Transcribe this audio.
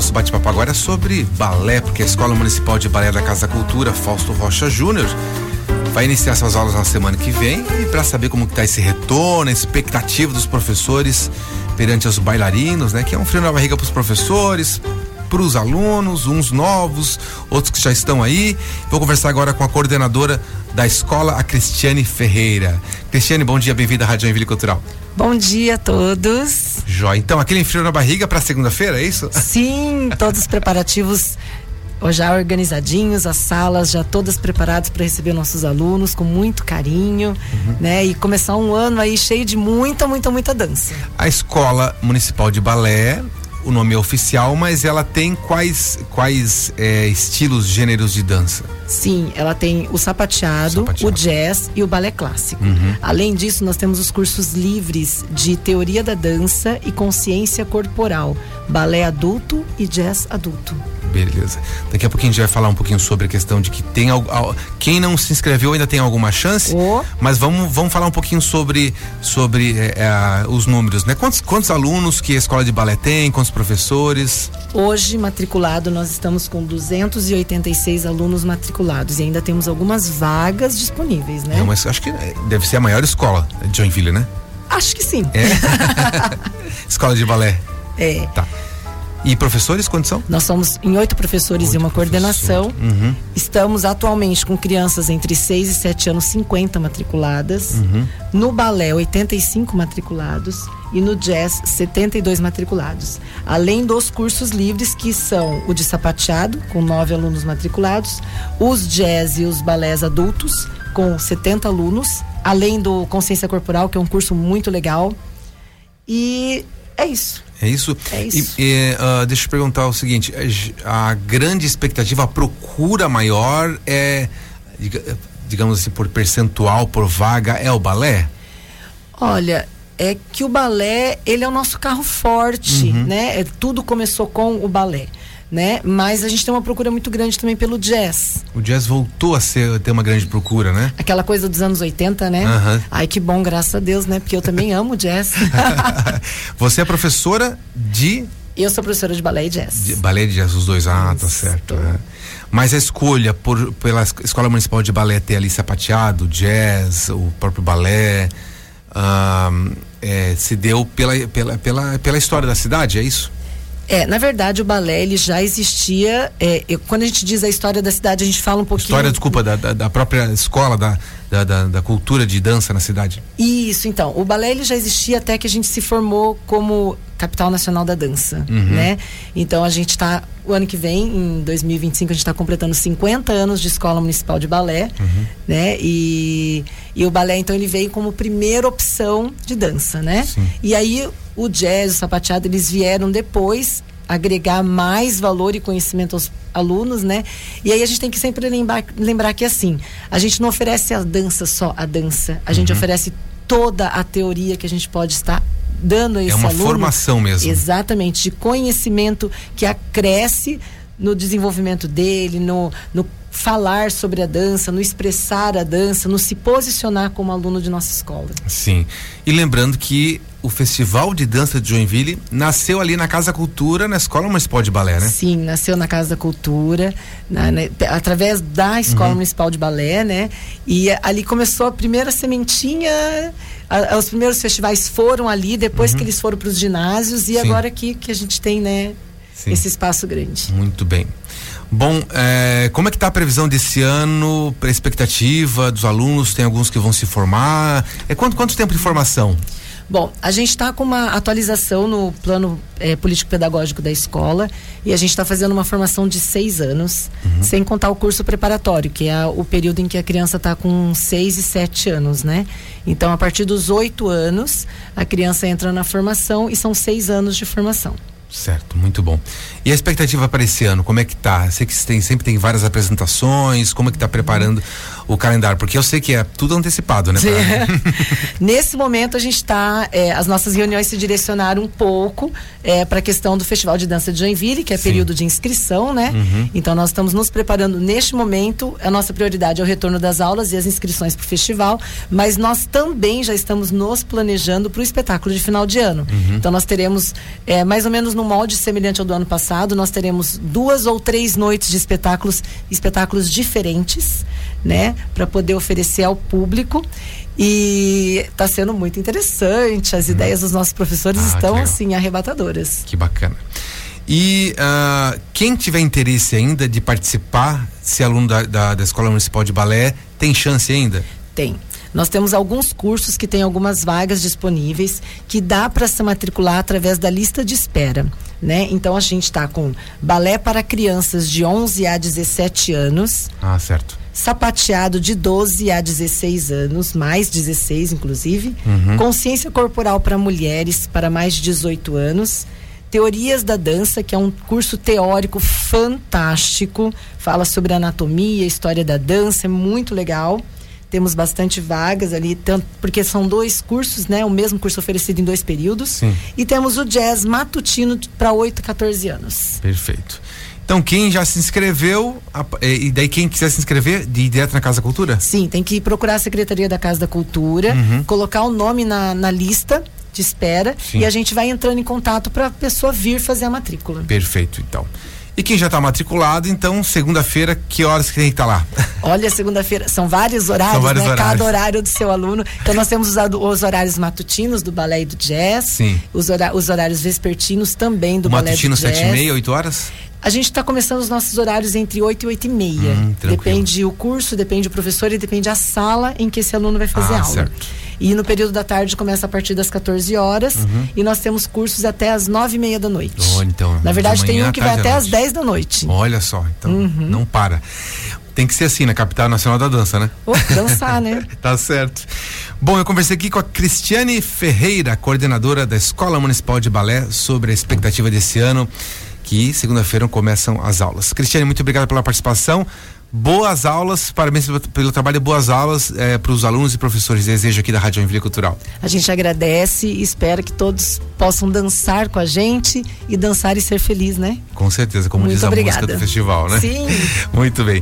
nosso bate-papo agora é sobre balé, porque a Escola Municipal de Balé da Casa Cultura, Fausto Rocha Júnior, vai iniciar suas aulas na semana que vem e para saber como está esse retorno, a expectativa dos professores perante os bailarinos, né? Que é um frio na barriga para os professores, para os alunos, uns novos, outros que já estão aí. Vou conversar agora com a coordenadora da escola, a Cristiane Ferreira. Cristiane, bom dia, bem-vinda à Rádio Envile Cultural. Bom dia a todos. Jó, então aquele frio na barriga para segunda-feira, é isso? Sim, todos os preparativos já organizadinhos, as salas já todas preparadas para receber nossos alunos com muito carinho, uhum. né? E começar um ano aí cheio de muita, muita, muita dança. A Escola Municipal de Balé o nome é oficial, mas ela tem quais quais é, estilos, gêneros de dança? Sim, ela tem o sapateado, sapateado. o jazz e o balé clássico. Uhum. Além disso, nós temos os cursos livres de teoria da dança e consciência corporal, balé adulto e jazz adulto. Beleza. Daqui a pouquinho a gente vai falar um pouquinho sobre a questão de que tem quem não se inscreveu ainda tem alguma chance, oh. mas vamos, vamos falar um pouquinho sobre, sobre é, é, os números, né? Quantos, quantos alunos que a escola de balé tem, quantos professores? Hoje, matriculado, nós estamos com 286 alunos matriculados e ainda temos algumas vagas disponíveis, né? Não, mas acho que deve ser a maior escola de Joinville, né? Acho que sim. É? escola de balé. É. Tá. E professores, quantos são? Nós somos em oito professores oito e uma coordenação. Uhum. Estamos atualmente com crianças entre 6 e 7 anos, 50 matriculadas. Uhum. No balé, 85 matriculados. E no jazz, 72 matriculados. Além dos cursos livres, que são o de sapateado, com nove alunos matriculados, os jazz e os balés adultos, com 70 alunos, além do Consciência Corporal, que é um curso muito legal. E é isso. É isso? É isso. E, e, uh, deixa eu perguntar o seguinte: a grande expectativa, a procura maior é, digamos assim, por percentual, por vaga, é o balé? Olha, é que o balé, ele é o nosso carro forte, uhum. né? É, tudo começou com o balé né? Mas a gente tem uma procura muito grande também pelo jazz. O jazz voltou a ser ter uma grande procura, né? Aquela coisa dos anos 80, né? Uhum. Ai, que bom, graças a Deus, né? Porque eu também amo jazz. Você é professora de eu sou professora de balé e jazz. De, balé e jazz, os dois, ah, tá certo. É. Mas a escolha por, pela Escola Municipal de Balé ter ali sapateado, jazz, o próprio balé, é, se deu pela, pela, pela, pela história da cidade, é isso? É, na verdade o balé ele já existia. É, eu, quando a gente diz a história da cidade, a gente fala um pouquinho. História, desculpa, da, da, da própria escola, da, da, da, da, cultura de dança na cidade. Isso, então. O balé ele já existia até que a gente se formou como capital nacional da dança, uhum. né? Então a gente está o ano que vem, em 2025, a gente está completando 50 anos de escola municipal de balé, uhum. né? E, e o balé então ele veio como primeira opção de dança, né? Sim. E aí o jazz, o sapateado, eles vieram depois agregar mais valor e conhecimento aos alunos, né? E aí a gente tem que sempre lembrar, lembrar que assim, a gente não oferece a dança só a dança, a uhum. gente oferece toda a teoria que a gente pode estar dando a é esse aluno. É uma formação mesmo. Exatamente, de conhecimento que acresce no desenvolvimento dele, no, no falar sobre a dança, no expressar a dança, no se posicionar como aluno de nossa escola. Sim. E lembrando que o Festival de Dança de Joinville nasceu ali na Casa Cultura, na Escola Municipal de Balé, né? Sim, nasceu na Casa da Cultura, na, na, através da Escola uhum. Municipal de Balé, né? E ali começou a primeira sementinha. A, os primeiros festivais foram ali, depois uhum. que eles foram para os ginásios, e Sim. agora aqui que a gente tem, né? Sim. Esse espaço grande. Muito bem. Bom, é, como é que está a previsão desse ano, a expectativa dos alunos? Tem alguns que vão se formar. É quanto, quanto tempo de formação? Bom, a gente está com uma atualização no plano é, político-pedagógico da escola e a gente está fazendo uma formação de seis anos, uhum. sem contar o curso preparatório, que é o período em que a criança está com seis e sete anos, né? Então, a partir dos oito anos, a criança entra na formação e são seis anos de formação. Certo, muito bom. E a expectativa para esse ano, como é que tá? Sei que tem, sempre tem várias apresentações, como é que tá preparando o calendário? Porque eu sei que é tudo antecipado, né? Nesse momento a gente está, é, as nossas reuniões se direcionaram um pouco é, para a questão do Festival de Dança de Joinville, que é Sim. período de inscrição, né? Uhum. Então nós estamos nos preparando neste momento. A nossa prioridade é o retorno das aulas e as inscrições para o festival, mas nós também já estamos nos planejando para o espetáculo de final de ano. Uhum. Então nós teremos é, mais ou menos no molde semelhante ao do ano passado, nós teremos duas ou três noites de espetáculos, espetáculos diferentes, né, para poder oferecer ao público. E está sendo muito interessante. As hum. ideias dos nossos professores ah, estão assim arrebatadoras. Que bacana. E uh, quem tiver interesse ainda de participar, se aluno da, da, da Escola Municipal de Balé, tem chance ainda? Tem. Nós temos alguns cursos que têm algumas vagas disponíveis que dá para se matricular através da lista de espera, né? Então a gente está com balé para crianças de 11 a 17 anos. Ah, certo. Sapateado de 12 a 16 anos, mais 16 inclusive. Uhum. Consciência corporal para mulheres para mais de 18 anos. Teorias da Dança, que é um curso teórico fantástico, fala sobre anatomia, história da dança, é muito legal temos bastante vagas ali, tanto porque são dois cursos, né? O mesmo curso oferecido em dois períodos. Sim. E temos o jazz matutino para 8 a 14 anos. Perfeito. Então, quem já se inscreveu, e daí quem quiser se inscrever, de direto na Casa da Cultura? Sim, tem que procurar a Secretaria da Casa da Cultura, uhum. colocar o nome na, na lista de espera Sim. e a gente vai entrando em contato para a pessoa vir fazer a matrícula. Perfeito, então. E quem já está matriculado, então, segunda-feira, que horas que tem que estar tá lá? Olha, segunda-feira, são vários horários, são vários né? Horários. Cada horário do seu aluno. Então, nós temos os, os horários matutinos do balé e do jazz. Sim. Os, os horários vespertinos também do o balé e do jazz. Matutino, sete e meia, oito horas? A gente está começando os nossos horários entre 8 e 8 e meia. Hum, depende o curso, depende o professor e depende a sala em que esse aluno vai fazer ah, aula. Certo. E no período da tarde começa a partir das 14 horas uhum. e nós temos cursos até as 9 e meia da noite. Oh, então, Na verdade, tem um que vai até as 10 da noite. Olha só, então uhum. não para. Tem que ser assim na capital nacional da dança, né? Oh, dançar, né? tá certo. Bom, eu conversei aqui com a Cristiane Ferreira, coordenadora da Escola Municipal de Balé, sobre a expectativa desse ano que segunda-feira começam as aulas. Cristiane, muito obrigado pela participação. Boas aulas, parabéns pelo, trabalho, boas aulas é, para os alunos e professores. Desejo aqui da Rádio Envia Cultural. A gente agradece e espera que todos possam dançar com a gente e dançar e ser feliz, né? Com certeza, como Muito diz a obrigada. música do festival, né? Sim. Muito bem.